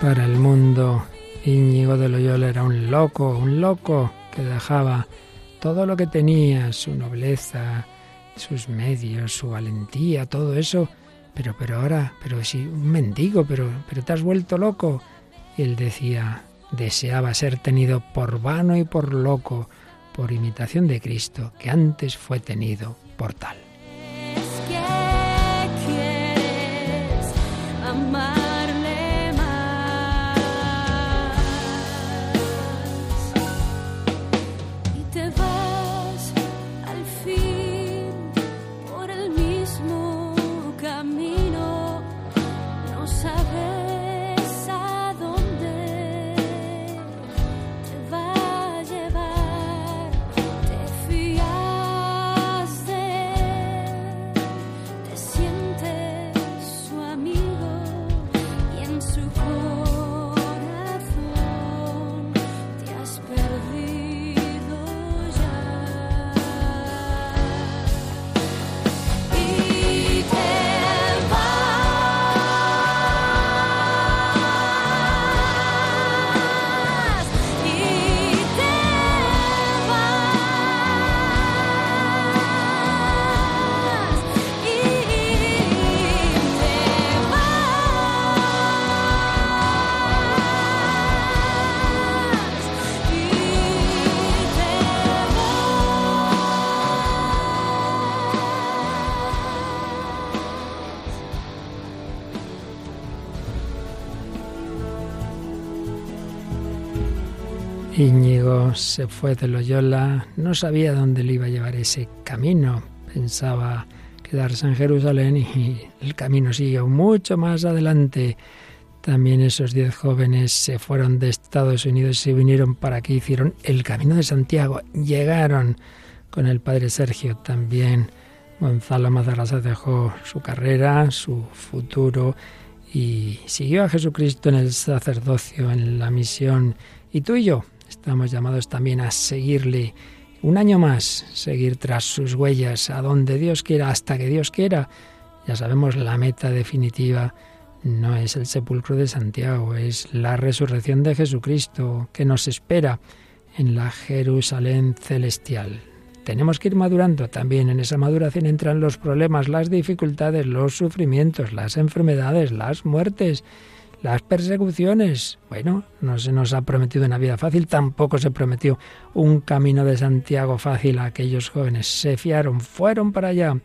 Para el mundo, Íñigo de Loyola era un loco, un loco que dejaba todo lo que tenía, su nobleza, sus medios, su valentía, todo eso. Pero, pero ahora, pero si un mendigo, pero, pero te has vuelto loco. Y él decía, deseaba ser tenido por vano y por loco, por imitación de Cristo, que antes fue tenido por tal. Íñigo se fue de Loyola, no sabía dónde le iba a llevar ese camino. Pensaba quedarse en Jerusalén y el camino siguió mucho más adelante. También esos diez jóvenes se fueron de Estados Unidos y vinieron para que hicieron el camino de Santiago. Llegaron con el padre Sergio también. Gonzalo Mazarrasa dejó su carrera, su futuro y siguió a Jesucristo en el sacerdocio, en la misión. Y tú y yo Estamos llamados también a seguirle un año más, seguir tras sus huellas, a donde Dios quiera, hasta que Dios quiera. Ya sabemos, la meta definitiva no es el sepulcro de Santiago, es la resurrección de Jesucristo que nos espera en la Jerusalén celestial. Tenemos que ir madurando también. En esa maduración entran los problemas, las dificultades, los sufrimientos, las enfermedades, las muertes las persecuciones. Bueno, no se nos ha prometido una vida fácil, tampoco se prometió un camino de Santiago fácil a aquellos jóvenes. Se fiaron, fueron para allá.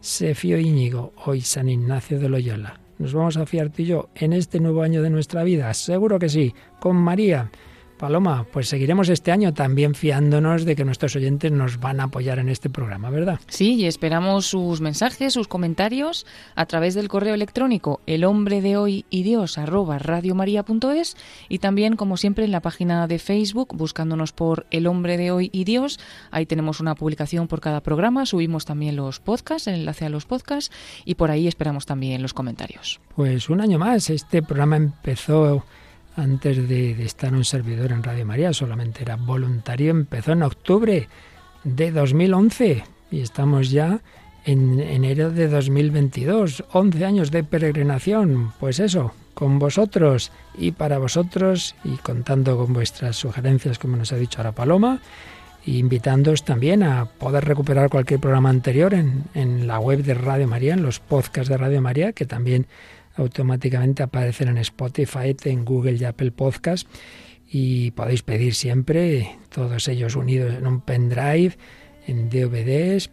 Se fió Íñigo, hoy San Ignacio de Loyola. ¿Nos vamos a fiar tú y yo en este nuevo año de nuestra vida? Seguro que sí, con María. Paloma, pues seguiremos este año también fiándonos de que nuestros oyentes nos van a apoyar en este programa, ¿verdad? Sí, y esperamos sus mensajes, sus comentarios a través del correo electrónico el hombre de hoy y Dios arroba radiomaria.es y también, como siempre, en la página de Facebook, buscándonos por el hombre de hoy y Dios. Ahí tenemos una publicación por cada programa, subimos también los podcasts, el enlace a los podcasts y por ahí esperamos también los comentarios. Pues un año más, este programa empezó antes de, estar un servidor en Radio María, solamente era voluntario, empezó en octubre de 2011 y estamos ya en enero de 2022, 11 años de peregrinación, pues eso, con vosotros y para vosotros y contando con vuestras sugerencias, como nos ha dicho ahora Paloma, e invitándoos también a poder recuperar cualquier programa anterior en, en la web de Radio María, en los podcasts de Radio María, que también automáticamente aparecer en Spotify, en Google y Apple Podcast y podéis pedir siempre todos ellos unidos en un pendrive, en DVDs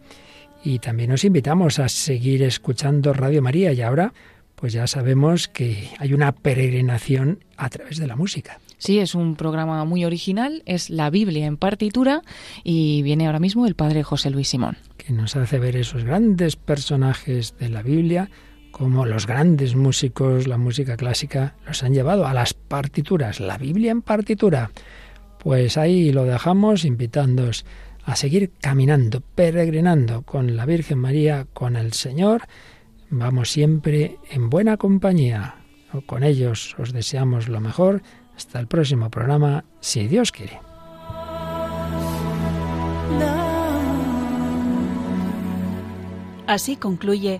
y también os invitamos a seguir escuchando Radio María y ahora pues ya sabemos que hay una peregrinación a través de la música. Sí, es un programa muy original, es la Biblia en partitura y viene ahora mismo el padre José Luis Simón. Que nos hace ver esos grandes personajes de la Biblia como los grandes músicos, la música clásica, los han llevado a las partituras, la Biblia en partitura. Pues ahí lo dejamos invitándoos a seguir caminando, peregrinando con la Virgen María, con el Señor. Vamos siempre en buena compañía. Con ellos os deseamos lo mejor. Hasta el próximo programa, si Dios quiere. Así concluye